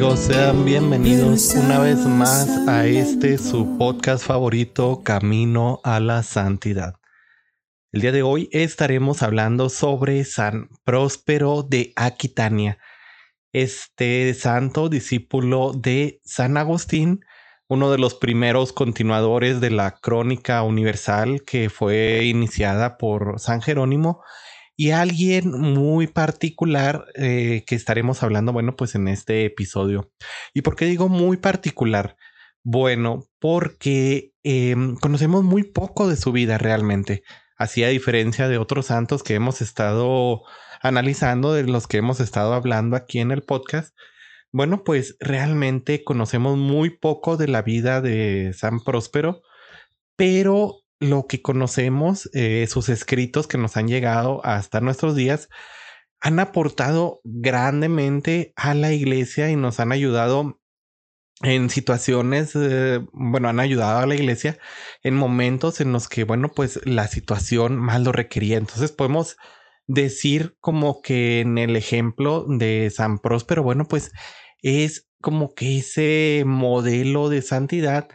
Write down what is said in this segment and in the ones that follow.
amigos? Sean bienvenidos una vez más a este su podcast favorito, Camino a la Santidad. El día de hoy estaremos hablando sobre San Próspero de Aquitania, este santo discípulo de San Agustín, uno de los primeros continuadores de la crónica universal que fue iniciada por San Jerónimo y alguien muy particular eh, que estaremos hablando, bueno, pues en este episodio. ¿Y por qué digo muy particular? Bueno, porque em, conocemos muy poco de su vida realmente, así a diferencia de otros santos que hemos estado analizando, de los que hemos estado hablando aquí en el podcast. Bueno, pues realmente conocemos muy poco de la vida de San Próspero, pero lo que conocemos, eh, sus escritos que nos han llegado hasta nuestros días, han aportado grandemente a la iglesia y nos han ayudado en situaciones, eh, bueno, han ayudado a la iglesia en momentos en los que, bueno, pues la situación más lo requería. Entonces podemos decir como que en el ejemplo de San Próspero, bueno, pues es como que ese modelo de santidad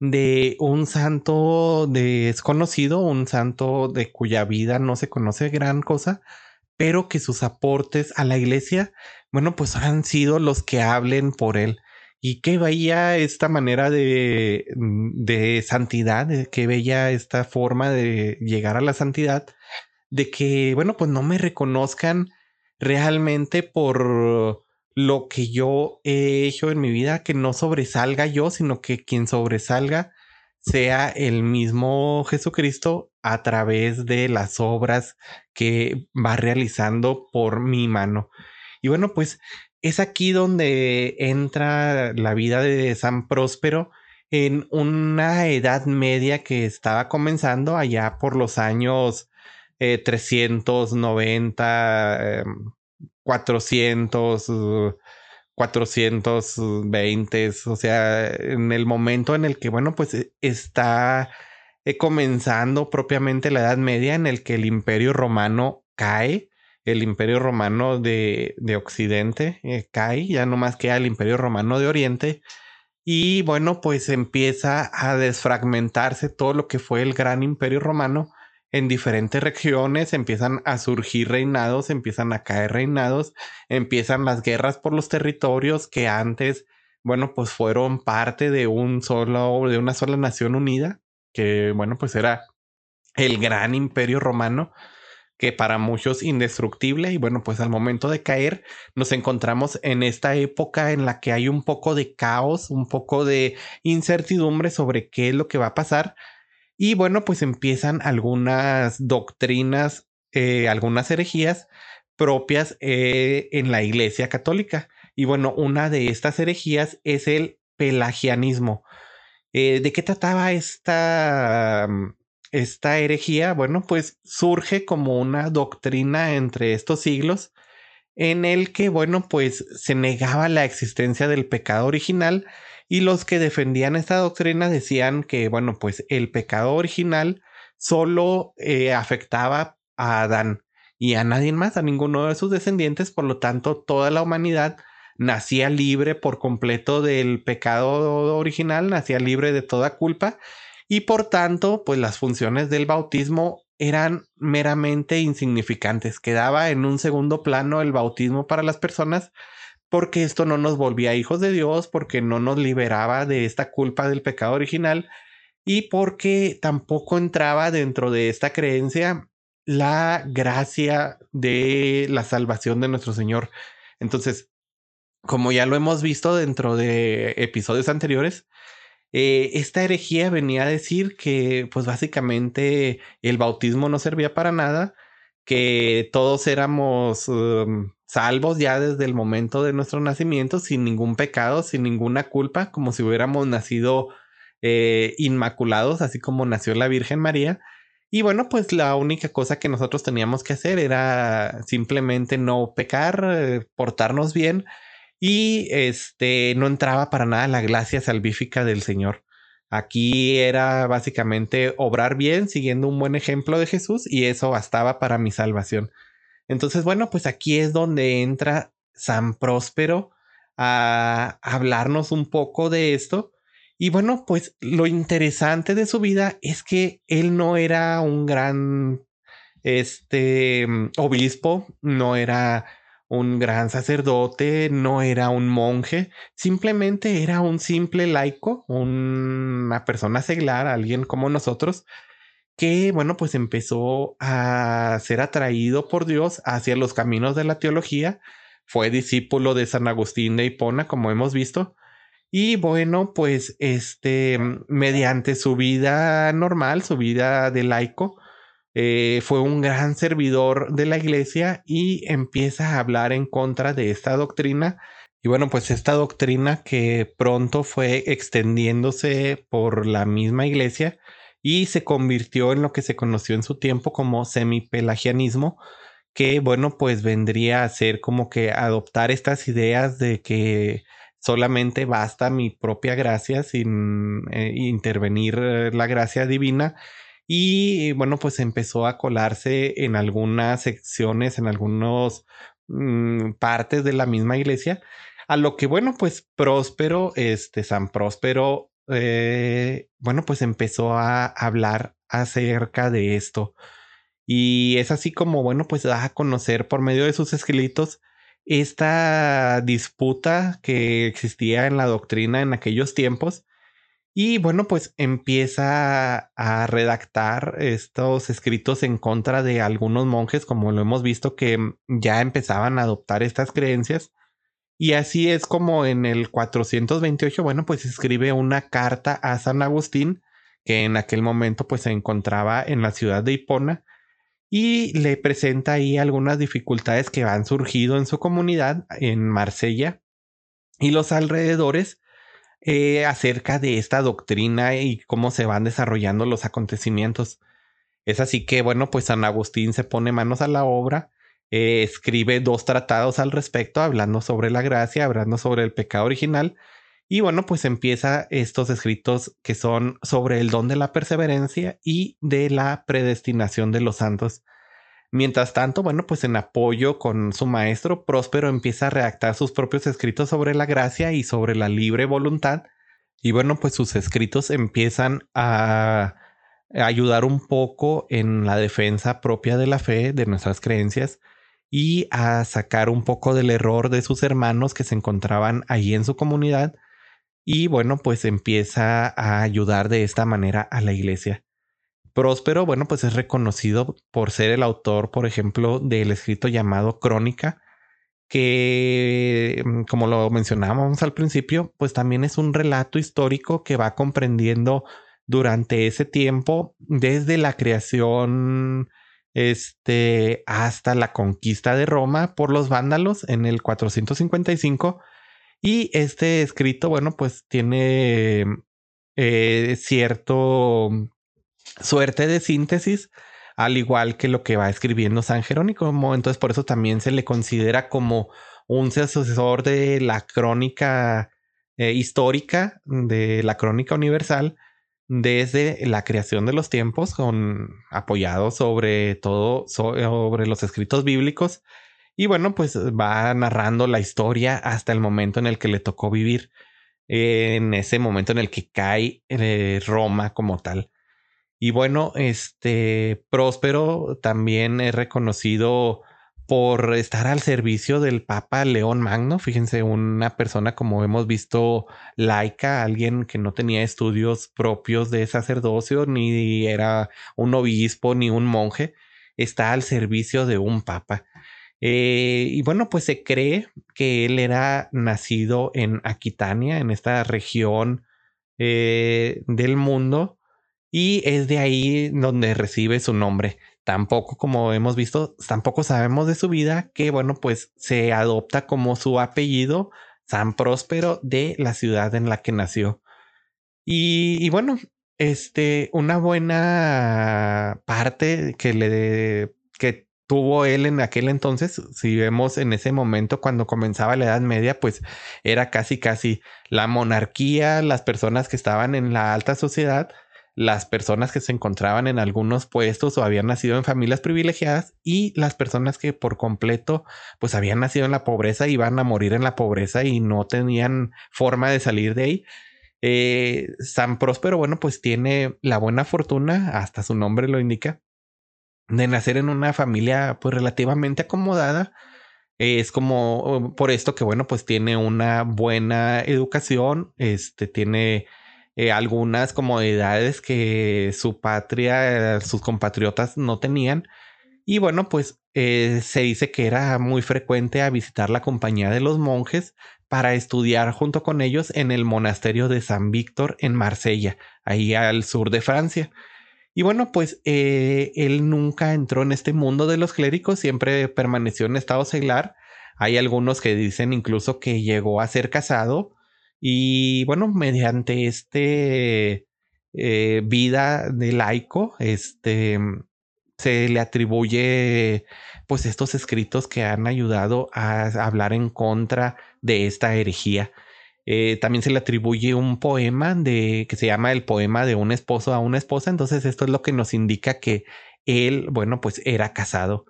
de un santo desconocido, un santo de cuya vida no se conoce gran cosa, pero que sus aportes a la iglesia, bueno, pues han sido los que hablen por él. Y qué veía esta manera de, de santidad, que veía esta forma de llegar a la santidad, de que, bueno, pues no me reconozcan realmente por lo que yo he hecho en mi vida, que no sobresalga yo, sino que quien sobresalga sea el mismo Jesucristo a través de las obras que va realizando por mi mano. Y bueno, pues es aquí donde entra la vida de San Próspero en una edad media que estaba comenzando allá por los años 390, eh, 400, 420, o sea, en el momento en el que, bueno, pues e, está eh, comenzando propiamente la Edad Media en el que el imperio romano cae, el imperio romano de, de Occidente eh, cae, ya no más queda el imperio romano de Oriente. Y bueno, pues empieza a desfragmentarse todo lo que fue el gran imperio romano en diferentes regiones empiezan a surgir reinados, empiezan a caer reinados, empiezan las guerras por los territorios que antes, bueno, pues fueron parte de un solo, de una sola nación unida, que bueno, pues era el gran imperio romano, que para muchos indestructible. Y bueno, pues al momento de caer nos encontramos en esta época en la que hay un poco de caos, un poco de incertidumbre sobre qué es lo que va a pasar y bueno, pues empiezan algunas doctrinas, eh, algunas herejías propias eh, en la Iglesia Católica. Y bueno, una de estas herejías es el pelagianismo. Eh, ¿De qué trataba esta, mm, esta herejía? Bueno, pues surge como una doctrina entre estos siglos en el que, bueno, pues se negaba la existencia del pecado original y los que defendían esta doctrina decían que, bueno, pues el pecado original solo eh, afectaba a Adán y a nadie más, a ninguno de sus descendientes, por lo tanto, toda la humanidad nacía libre por completo del pecado original, nacía libre de toda culpa y por tanto, pues las funciones del bautismo eran meramente insignificantes. Quedaba en un segundo plano el bautismo para las personas porque esto no nos volvía hijos de Dios, porque no nos liberaba de esta culpa del pecado original y porque tampoco entraba dentro de esta creencia la gracia de la salvación de nuestro Señor. Entonces, como ya lo hemos visto dentro de episodios anteriores, eh, esta herejía venía a decir que pues básicamente el bautismo no servía para nada, que todos éramos um, salvos ya desde el momento de nuestro nacimiento, sin ningún pecado, sin ninguna culpa, como si hubiéramos nacido eh, inmaculados, así como nació la Virgen María. Y bueno, pues la única cosa que nosotros teníamos que hacer era simplemente no pecar, eh, portarnos bien y este no entraba para nada la gracia salvífica del Señor. Aquí era básicamente obrar bien siguiendo un buen ejemplo de Jesús y eso bastaba para mi salvación. Entonces, bueno, pues aquí es donde entra San Próspero a hablarnos un poco de esto. Y bueno, pues lo interesante de su vida es que él no era un gran este obispo, no era un gran sacerdote, no era un monje, simplemente era un simple laico, una persona seglar, alguien como nosotros, que, bueno, pues empezó a ser atraído por Dios hacia los caminos de la teología, fue discípulo de San Agustín de Hipona, como hemos visto, y bueno, pues este, mediante su vida normal, su vida de laico, eh, fue un gran servidor de la iglesia y empieza a hablar en contra de esta doctrina. Y bueno, pues esta doctrina que pronto fue extendiéndose por la misma iglesia y se convirtió en lo que se conoció en su tiempo como semipelagianismo, que bueno, pues vendría a ser como que adoptar estas ideas de que solamente basta mi propia gracia sin eh, intervenir eh, la gracia divina y bueno, pues empezó a colarse en algunas secciones, en algunas mm, partes de la misma iglesia, a lo que bueno, pues Próspero, este San Próspero, eh, bueno, pues empezó a hablar acerca de esto. Y es así como, bueno, pues da a conocer por medio de sus escritos esta disputa que existía en la doctrina en aquellos tiempos y bueno, pues empieza a redactar estos escritos en contra de algunos monjes, como lo hemos visto, que ya empezaban a adoptar estas creencias. Y así es como en el 428, bueno, pues escribe una carta a San Agustín, que en aquel momento pues se encontraba en la ciudad de Hipona, y le presenta ahí algunas dificultades que han surgido en su comunidad en Marsella y los alrededores eh, acerca de esta doctrina y cómo se van desarrollando los acontecimientos. Es así que, bueno, pues San Agustín se pone manos a la obra, eh, escribe dos tratados al respecto, hablando sobre la gracia, hablando sobre el pecado original, y bueno, pues empieza estos escritos que son sobre el don de la perseverancia y de la predestinación de los santos. Mientras tanto, bueno, pues en apoyo con su maestro, Próspero empieza a redactar sus propios escritos sobre la gracia y sobre la libre voluntad. Y bueno, pues sus escritos empiezan a ayudar un poco en la defensa propia de la fe, de nuestras creencias, y a sacar un poco del error de sus hermanos que se encontraban ahí en su comunidad. Y bueno, pues empieza a ayudar de esta manera a la iglesia. Próspero, bueno, pues es reconocido por ser el autor, por ejemplo, del escrito llamado Crónica, que, mm, como lo mencionábamos al principio, pues también es un relato histórico que va comprendiendo durante ese tiempo, desde la creación este, hasta la conquista de Roma por los vándalos en el 455. Y este escrito, bueno, pues tiene eh, cierto suerte de síntesis, al igual que lo que va escribiendo San Jerónimo. Entonces, por eso también se le considera como un sucesor de la crónica eh, histórica, de la crónica universal, desde la creación de los tiempos, con apoyado sobre todo sobre los escritos bíblicos. Y bueno, pues va narrando la historia hasta el momento en el que le tocó vivir, en ese momento en el que cae eh, Roma como tal. Y bueno, este Próspero también es reconocido por estar al servicio del Papa León Magno. Fíjense, una persona como hemos visto laica, alguien que no tenía estudios propios de sacerdocio, ni era un obispo, ni un monje, está al servicio de un papa. Eh, y bueno, pues se cree que él era nacido en Aquitania, en esta región eh, del mundo, y es de ahí donde recibe su nombre. tampoco, como hemos visto, tampoco sabemos de su vida, que bueno, pues se adopta como su apellido San Próspero de la ciudad en la que nació. Y, y bueno, este, una buena parte que le que tuvo él en aquel entonces, si vemos en ese momento cuando comenzaba la Edad Media, pues era casi casi la monarquía, las personas que estaban en la alta sociedad, las personas que se encontraban en algunos puestos o habían nacido en familias privilegiadas y las personas que por completo pues habían nacido en la pobreza y iban a morir en la pobreza y no tenían forma de salir de ahí. Eh, San Próspero, bueno, pues tiene la buena fortuna, hasta su nombre lo indica, de nacer en una familia pues relativamente acomodada. Es como por esto que, bueno, pues tiene una buena educación, este tiene eh, algunas comodidades que su patria, sus compatriotas no tenían. Y bueno, pues eh, se dice que era muy frecuente a visitar la compañía de los monjes para estudiar junto con ellos en el monasterio de San Víctor en Marsella, ahí al sur de Francia. Y bueno, pues eh, él nunca entró en este mundo de los clérigos, siempre permaneció en estado seglar. Hay algunos que dicen incluso que llegó a ser casado, y bueno, mediante este eh, vida de laico, este se le atribuye pues estos escritos que han ayudado a hablar en contra de esta herejía. Eh, también se le atribuye un poema de que se llama el poema de un esposo a una esposa. Entonces, esto es lo que nos indica que él, bueno, pues era casado.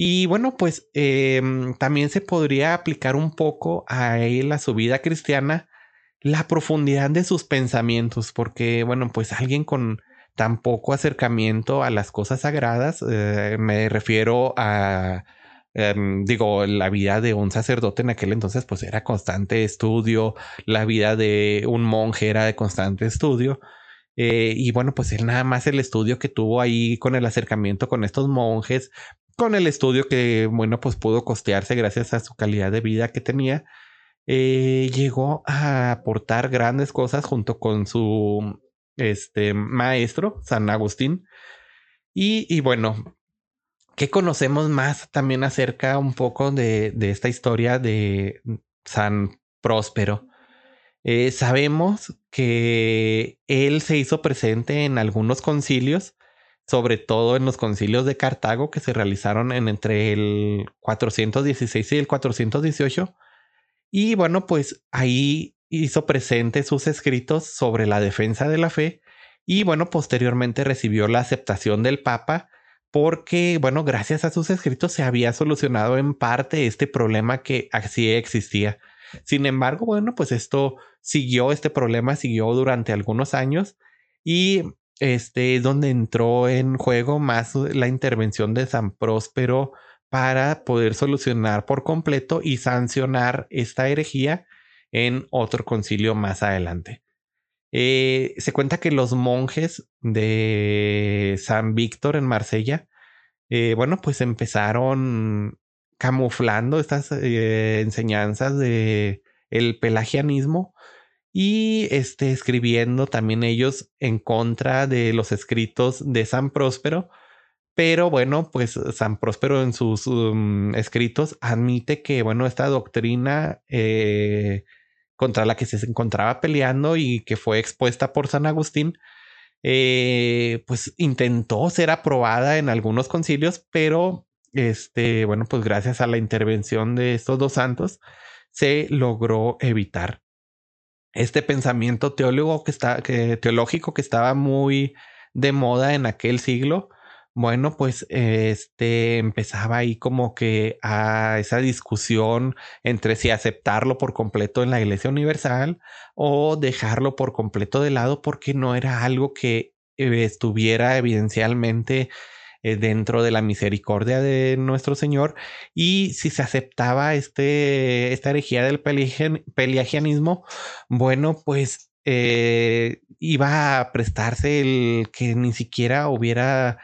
Y bueno, pues em, también se podría aplicar un poco a él, a su vida cristiana, la profundidad de sus pensamientos, porque bueno, pues alguien con tan poco acercamiento a las cosas sagradas, eh, me refiero a, em, digo, la vida de un sacerdote en aquel entonces, pues era constante estudio, la vida de un monje era de constante estudio. Eh, y bueno, pues él nada más el estudio que tuvo ahí con el acercamiento con estos monjes, con el estudio que, bueno, pues pudo costearse gracias a su calidad de vida que tenía, eh, llegó a aportar grandes cosas junto con su este, maestro, San Agustín. Y, bueno, ¿qué conocemos más también acerca un poco de, esta historia de San Próspero? Eh, sabemos que él se hizo presente en algunos concilios sobre todo en los concilios de Cartago que se realizaron en entre el 416 y el 418. Y bueno, pues ahí hizo presente sus escritos sobre la defensa de la fe y bueno, posteriormente recibió la aceptación del Papa porque, bueno, gracias a sus escritos se había solucionado en parte este problema que así existía. Sin embargo, bueno, pues esto siguió, este problema siguió durante algunos años y este, donde entró en juego más la intervención de San Próspero para poder solucionar por completo y sancionar esta herejía en otro concilio más adelante. Eh, se cuenta que los monjes de San Víctor en Marsella, eh, bueno, pues empezaron camuflando estas eh, enseñanzas de el pelagianismo y este, escribiendo también ellos en contra de los escritos de San Próspero. Pero bueno, pues San Próspero en sus um, escritos admite que, bueno, esta doctrina eh, contra la que se encontraba peleando y que fue expuesta por San Agustín, eh, pues intentó ser aprobada en algunos concilios, pero este, bueno, pues gracias a la intervención de estos dos santos se logró evitar este pensamiento teólogo que está, teológico que estaba muy de moda en aquel siglo, bueno, pues este empezaba ahí como que a esa discusión entre si aceptarlo por completo en la Iglesia Universal o dejarlo por completo de lado porque no era algo que eh, estuviera evidencialmente eh, dentro de la misericordia de nuestro Señor y si se aceptaba este, esta herejía del pelagianismo, bueno, pues eh, iba a prestarse el que ni siquiera hubiera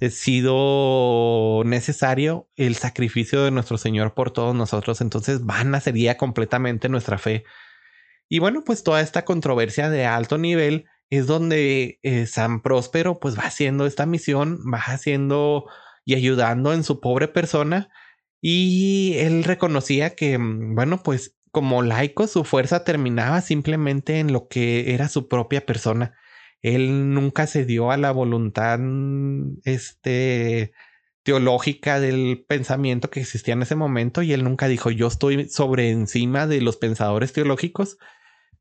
eh, sido necesario el sacrificio de nuestro Señor por todos nosotros, entonces vana sería completamente nuestra fe. Y bueno, pues toda esta controversia de alto nivel es donde eh, San Próspero pues va haciendo esta misión, va haciendo y ayudando en su pobre persona y él reconocía que, mm, bueno, pues como laico su fuerza terminaba simplemente en lo que era su propia persona. Él nunca se dio a la voluntad este, teológica del pensamiento que existía en ese momento y él nunca dijo yo estoy sobre encima de los pensadores teológicos,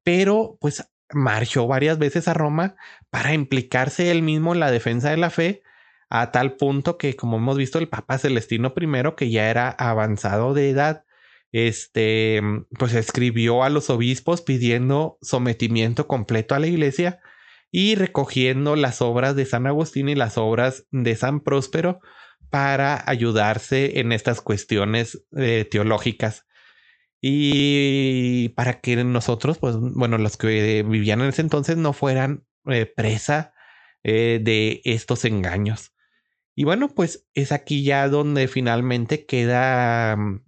pero pues marchó varias veces a Roma para implicarse él mismo en la defensa de la fe a tal punto que como hemos visto el Papa Celestino I que ya era avanzado de edad este pues escribió a los obispos pidiendo sometimiento completo a la iglesia y recogiendo las obras de San Agustín y las obras de San Próspero para ayudarse en estas cuestiones eh, teológicas y para que nosotros, pues bueno, los que vivían en ese entonces no fueran eh, presa eh, de estos engaños. Y bueno, pues es aquí ya donde finalmente queda mm,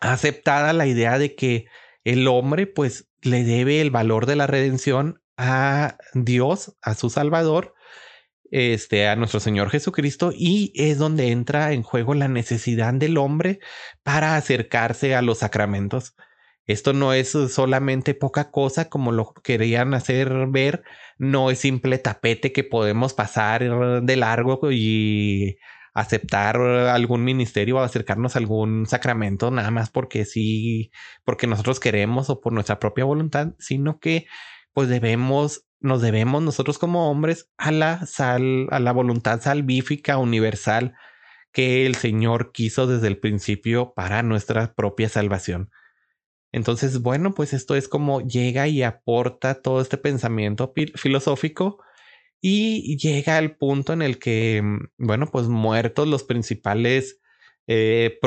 aceptada la idea de que el hombre pues le debe el valor de la redención a Dios, a su Salvador, este, a nuestro Señor Jesucristo, y es donde entra en juego la necesidad del hombre para acercarse a los sacramentos. Esto no es solamente poca cosa como lo querían hacer ver, no es simple tapete que podemos pasar de largo y aceptar algún ministerio o acercarnos a algún sacramento nada más porque sí, porque nosotros queremos o por nuestra propia voluntad, sino que pues debemos, nos debemos nosotros como hombres a la sal, a la voluntad salvífica universal que el Señor quiso desde el principio para nuestra propia salvación. Entonces, bueno, pues esto es como llega y aporta todo este pensamiento filosófico y llega al punto en el que, mm, bueno, pues muertos los principales eh,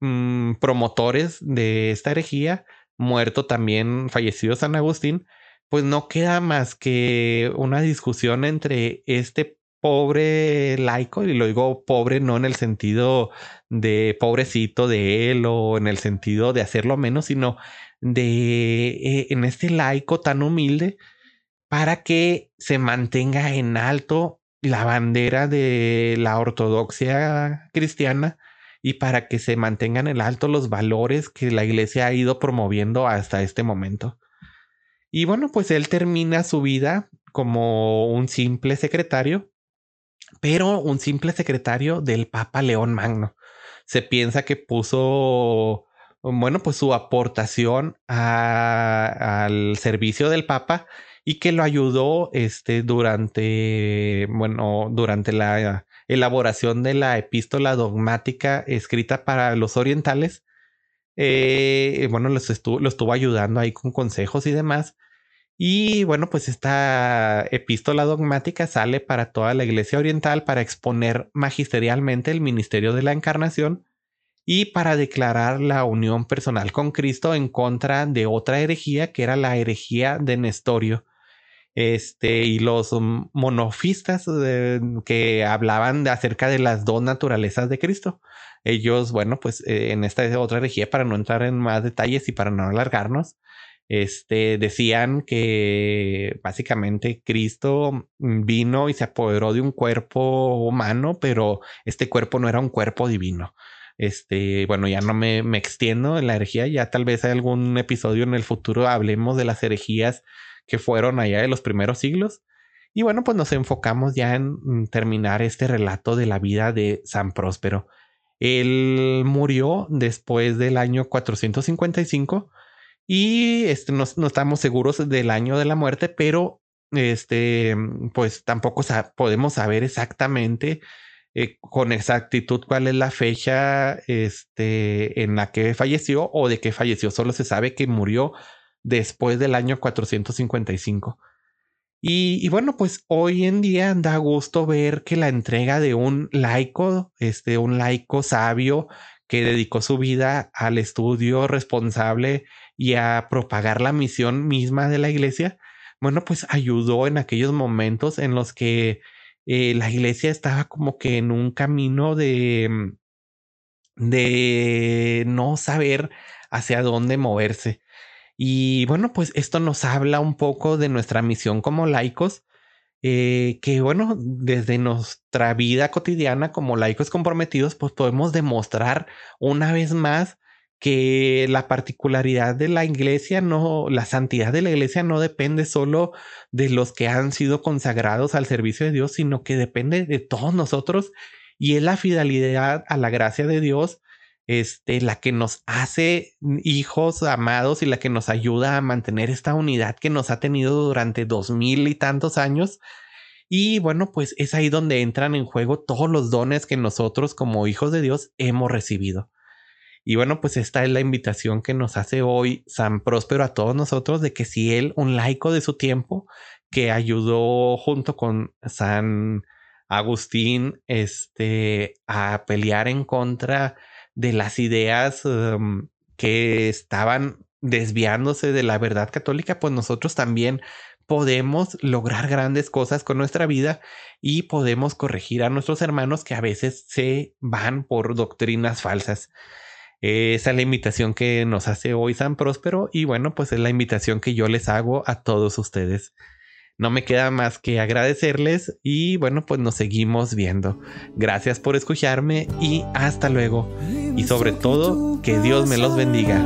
mm, promotores de esta herejía, muerto también fallecido San Agustín, pues no queda más que una discusión entre este pobre laico, y lo digo pobre no en el sentido de pobrecito de él o en el sentido de hacerlo menos, sino de eh, en este laico tan humilde para que se mantenga en alto la bandera de la ortodoxia cristiana y para que se mantengan en alto los valores que la iglesia ha ido promoviendo hasta este momento. Y bueno, pues él termina su vida como un simple secretario, pero un simple secretario del Papa León Magno. Se piensa que puso, bueno, pues su aportación al servicio del Papa y que lo ayudó este, durante, bueno, durante la elaboración de la epístola dogmática escrita para los orientales. Eh, bueno, los estuvo, lo estuvo ayudando ahí con consejos y demás. Y bueno, pues esta epístola dogmática sale para toda la Iglesia Oriental para exponer magisterialmente el ministerio de la encarnación y para declarar la unión personal con Cristo en contra de otra herejía que era la herejía de Nestorio, este, y los monofistas que hablaban de, acerca de las dos naturalezas de Cristo. Ellos, bueno, pues eh, en esta otra herejía, para no entrar en más detalles y para no alargarnos, este, decían que básicamente Cristo vino y se apoderó de un cuerpo humano, pero este cuerpo no era un cuerpo divino. Este, bueno, ya no me, me extiendo en la herejía, ya tal vez hay algún episodio en el futuro hablemos de las herejías que fueron allá de los primeros siglos. Y bueno, pues nos enfocamos ya en terminar este relato de la vida de San Próspero. Él murió después del año 455 y este, no, estamos seguros del año de la muerte, pero este, pues tampoco podemos saber exactamente eh, con exactitud cuál es la fecha este, en la que falleció o de qué falleció. Solo se sabe que murió después del año 455. Y, y, bueno, pues hoy en día da gusto ver que la entrega de un laico, este, un laico sabio que dedicó su vida al estudio responsable y a propagar la misión misma de la iglesia, bueno, pues ayudó en aquellos momentos en los que eh, la iglesia estaba como que en un camino de, de no saber hacia dónde moverse. Y bueno, pues esto nos habla un poco de nuestra misión como laicos, eh, que bueno, desde nuestra vida cotidiana como laicos comprometidos, pues podemos demostrar una vez más que la particularidad de la iglesia no, la santidad de la iglesia no depende solo de los que han sido consagrados al servicio de Dios, sino que depende de todos nosotros y es la fidelidad a la gracia de Dios, este, la que nos hace hijos amados y la que nos ayuda a mantener esta unidad que nos ha tenido durante dos mil y tantos años. Y bueno, pues es ahí donde entran en juego todos los dones que nosotros como hijos de Dios hemos recibido. Y bueno, pues esta es la invitación que nos hace hoy San Próspero a todos nosotros de que si él, un laico de su tiempo, que ayudó junto con San Agustín este, a pelear en contra de las ideas em, que estaban desviándose de la verdad católica, pues nosotros también podemos lograr grandes cosas con nuestra vida y podemos corregir a nuestros hermanos que a veces se van por doctrinas falsas. Esa es la invitación que nos hace hoy San Próspero y bueno, pues es la invitación que yo les hago a todos ustedes. No me queda más que agradecerles y bueno, pues nos seguimos viendo. Gracias por escucharme y hasta luego. Y sobre todo, que Dios me los bendiga.